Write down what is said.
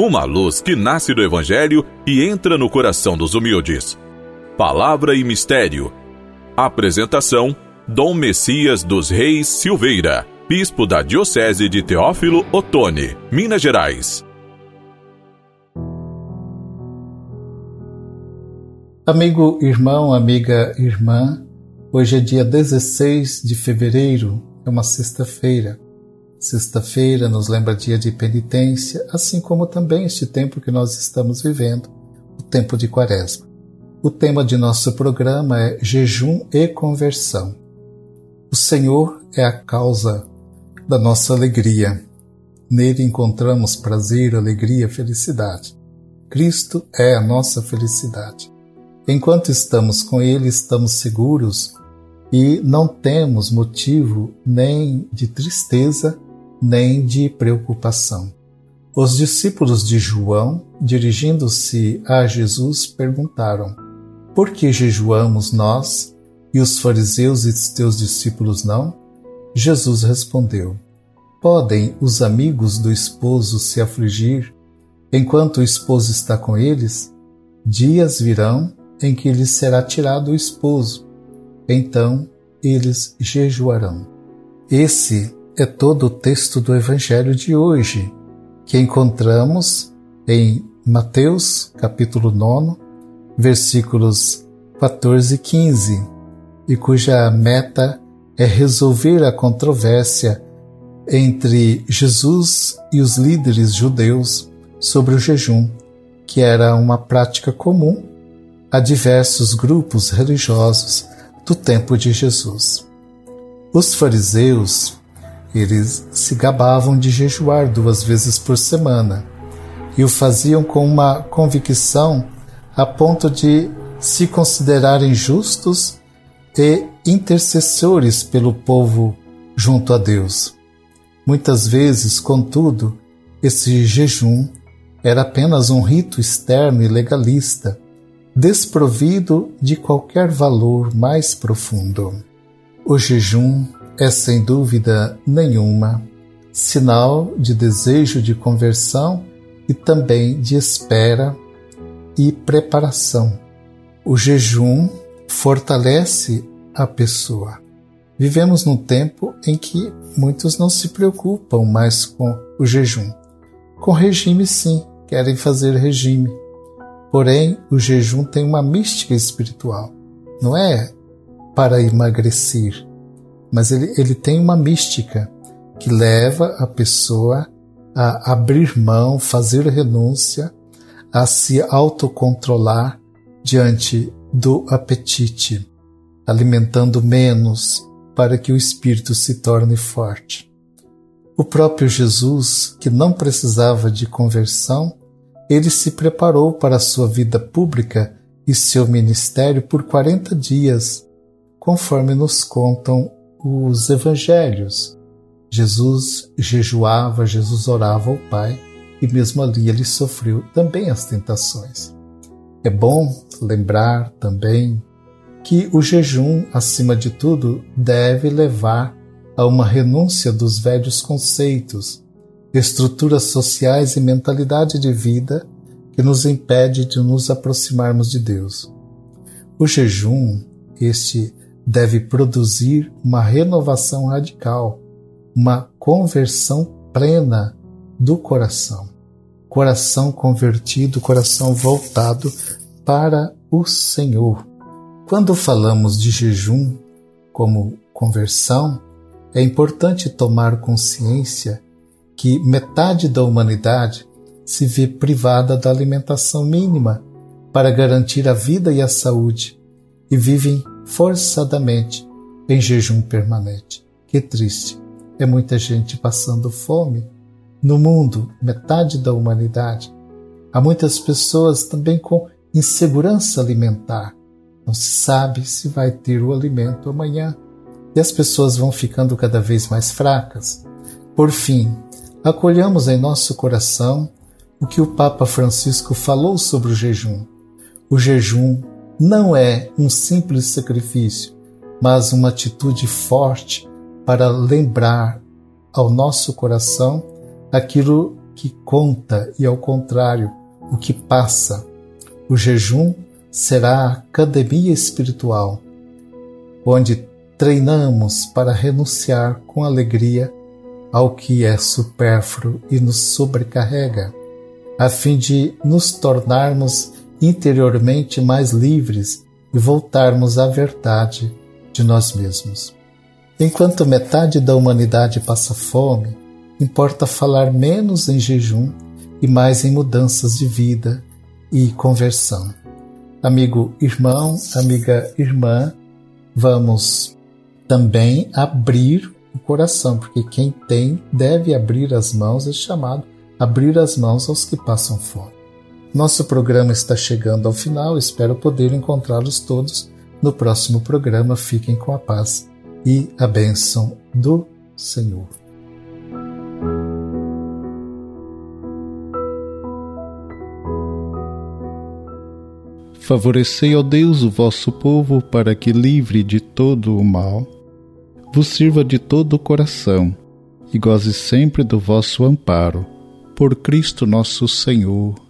uma luz que nasce do Evangelho e entra no coração dos humildes. Palavra e Mistério. Apresentação: Dom Messias dos Reis Silveira, Bispo da Diocese de Teófilo Otoni, Minas Gerais. Amigo irmão, amiga irmã, hoje é dia 16 de fevereiro, é uma sexta-feira. Sexta-feira nos lembra dia de penitência, assim como também este tempo que nós estamos vivendo, o tempo de Quaresma. O tema de nosso programa é Jejum e Conversão. O Senhor é a causa da nossa alegria. Nele encontramos prazer, alegria, felicidade. Cristo é a nossa felicidade. Enquanto estamos com Ele, estamos seguros e não temos motivo nem de tristeza nem de preocupação. Os discípulos de João, dirigindo-se a Jesus, perguntaram: Por que jejuamos nós e os fariseus e teus discípulos não? Jesus respondeu: Podem os amigos do esposo se afligir enquanto o esposo está com eles? Dias virão em que lhes será tirado o esposo, então eles jejuarão. Esse é todo o texto do Evangelho de hoje, que encontramos em Mateus, capítulo 9, versículos 14 e 15, e cuja meta é resolver a controvérsia entre Jesus e os líderes judeus sobre o jejum, que era uma prática comum a diversos grupos religiosos do tempo de Jesus. Os fariseus eles se gabavam de jejuar duas vezes por semana e o faziam com uma convicção a ponto de se considerarem justos e intercessores pelo povo junto a Deus. Muitas vezes, contudo, esse jejum era apenas um rito externo e legalista, desprovido de qualquer valor mais profundo. O jejum é sem dúvida nenhuma sinal de desejo de conversão e também de espera e preparação. O jejum fortalece a pessoa. Vivemos num tempo em que muitos não se preocupam mais com o jejum. Com regime, sim, querem fazer regime. Porém, o jejum tem uma mística espiritual. Não é para emagrecer, mas ele, ele tem uma mística que leva a pessoa a abrir mão, fazer renúncia, a se autocontrolar diante do apetite, alimentando menos para que o espírito se torne forte. O próprio Jesus, que não precisava de conversão, ele se preparou para a sua vida pública e seu ministério por 40 dias, conforme nos contam os evangelhos. Jesus jejuava, Jesus orava ao Pai e mesmo ali ele sofreu também as tentações. É bom lembrar também que o jejum, acima de tudo, deve levar a uma renúncia dos velhos conceitos, estruturas sociais e mentalidade de vida que nos impede de nos aproximarmos de Deus. O jejum, este deve produzir uma renovação radical, uma conversão plena do coração. Coração convertido, coração voltado para o Senhor. Quando falamos de jejum como conversão, é importante tomar consciência que metade da humanidade se vê privada da alimentação mínima para garantir a vida e a saúde e vivem forçadamente em jejum permanente. Que triste! É muita gente passando fome. No mundo, metade da humanidade. Há muitas pessoas também com insegurança alimentar. Não se sabe se vai ter o alimento amanhã. E as pessoas vão ficando cada vez mais fracas. Por fim, acolhamos em nosso coração o que o Papa Francisco falou sobre o jejum. O jejum não é um simples sacrifício, mas uma atitude forte para lembrar ao nosso coração aquilo que conta e, ao contrário, o que passa. O jejum será a academia espiritual, onde treinamos para renunciar com alegria ao que é supérfluo e nos sobrecarrega, a fim de nos tornarmos interiormente mais livres e voltarmos à verdade de nós mesmos. Enquanto metade da humanidade passa fome, importa falar menos em jejum e mais em mudanças de vida e conversão. Amigo irmão, amiga irmã, vamos também abrir o coração, porque quem tem deve abrir as mãos, é chamado abrir as mãos aos que passam fome. Nosso programa está chegando ao final, espero poder encontrá-los todos no próximo programa. Fiquem com a paz e a bênção do Senhor. Favorecei, ó Deus, o vosso povo, para que, livre de todo o mal, vos sirva de todo o coração e goze sempre do vosso amparo. Por Cristo nosso Senhor.